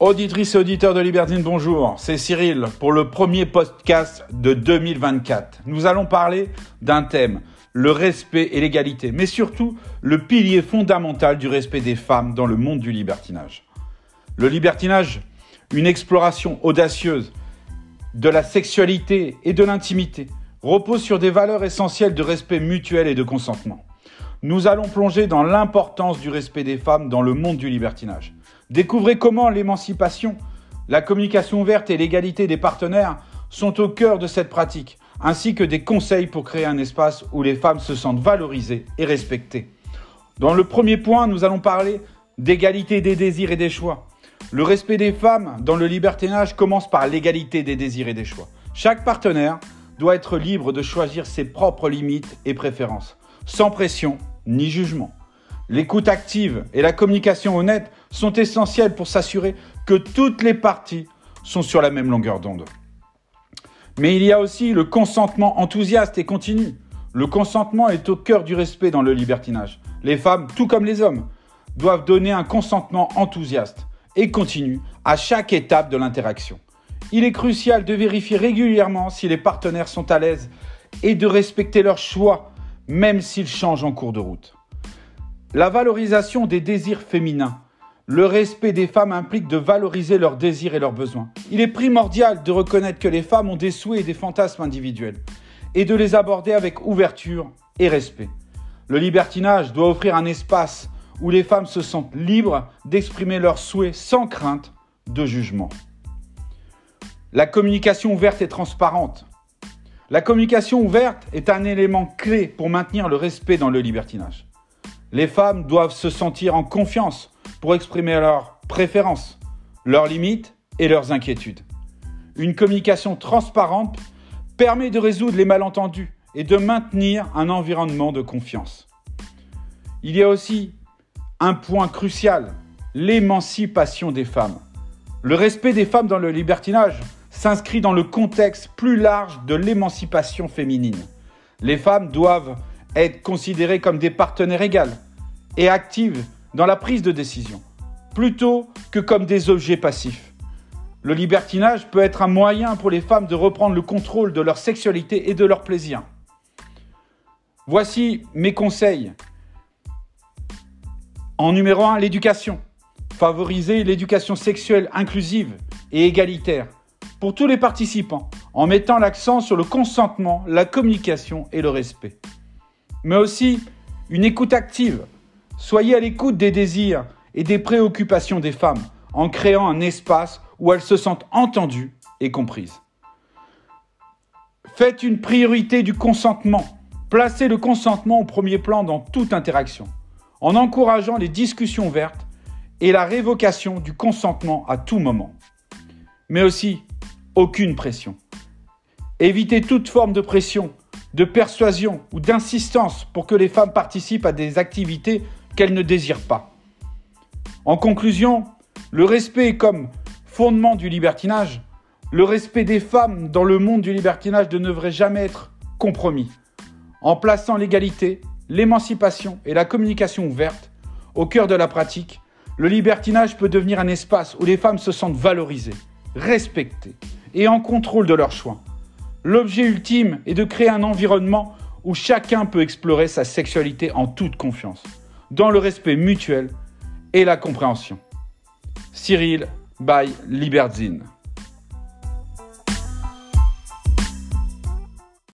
Auditrices et auditeurs de Libertine, bonjour. C'est Cyril pour le premier podcast de 2024. Nous allons parler d'un thème, le respect et l'égalité, mais surtout le pilier fondamental du respect des femmes dans le monde du libertinage. Le libertinage, une exploration audacieuse de la sexualité et de l'intimité, repose sur des valeurs essentielles de respect mutuel et de consentement. Nous allons plonger dans l'importance du respect des femmes dans le monde du libertinage. Découvrez comment l'émancipation, la communication ouverte et l'égalité des partenaires sont au cœur de cette pratique, ainsi que des conseils pour créer un espace où les femmes se sentent valorisées et respectées. Dans le premier point, nous allons parler d'égalité des désirs et des choix. Le respect des femmes dans le libertinage commence par l'égalité des désirs et des choix. Chaque partenaire doit être libre de choisir ses propres limites et préférences, sans pression ni jugement. L'écoute active et la communication honnête sont essentielles pour s'assurer que toutes les parties sont sur la même longueur d'onde. Mais il y a aussi le consentement enthousiaste et continu. Le consentement est au cœur du respect dans le libertinage. Les femmes, tout comme les hommes, doivent donner un consentement enthousiaste et continu à chaque étape de l'interaction. Il est crucial de vérifier régulièrement si les partenaires sont à l'aise et de respecter leurs choix, même s'ils changent en cours de route. La valorisation des désirs féminins. Le respect des femmes implique de valoriser leurs désirs et leurs besoins. Il est primordial de reconnaître que les femmes ont des souhaits et des fantasmes individuels et de les aborder avec ouverture et respect. Le libertinage doit offrir un espace où les femmes se sentent libres d'exprimer leurs souhaits sans crainte de jugement. La communication ouverte et transparente. La communication ouverte est un élément clé pour maintenir le respect dans le libertinage. Les femmes doivent se sentir en confiance pour exprimer leurs préférences, leurs limites et leurs inquiétudes. Une communication transparente permet de résoudre les malentendus et de maintenir un environnement de confiance. Il y a aussi un point crucial, l'émancipation des femmes. Le respect des femmes dans le libertinage s'inscrit dans le contexte plus large de l'émancipation féminine. Les femmes doivent être considérées comme des partenaires égales et actives dans la prise de décision, plutôt que comme des objets passifs. Le libertinage peut être un moyen pour les femmes de reprendre le contrôle de leur sexualité et de leur plaisir. Voici mes conseils. En numéro 1, l'éducation. Favoriser l'éducation sexuelle inclusive et égalitaire pour tous les participants en mettant l'accent sur le consentement, la communication et le respect mais aussi une écoute active. Soyez à l'écoute des désirs et des préoccupations des femmes en créant un espace où elles se sentent entendues et comprises. Faites une priorité du consentement. Placez le consentement au premier plan dans toute interaction, en encourageant les discussions vertes et la révocation du consentement à tout moment. Mais aussi, aucune pression. Évitez toute forme de pression de persuasion ou d'insistance pour que les femmes participent à des activités qu'elles ne désirent pas. En conclusion, le respect est comme fondement du libertinage. Le respect des femmes dans le monde du libertinage ne devrait jamais être compromis. En plaçant l'égalité, l'émancipation et la communication ouverte au cœur de la pratique, le libertinage peut devenir un espace où les femmes se sentent valorisées, respectées et en contrôle de leurs choix. L'objet ultime est de créer un environnement où chacun peut explorer sa sexualité en toute confiance, dans le respect mutuel et la compréhension. Cyril by Libertzine.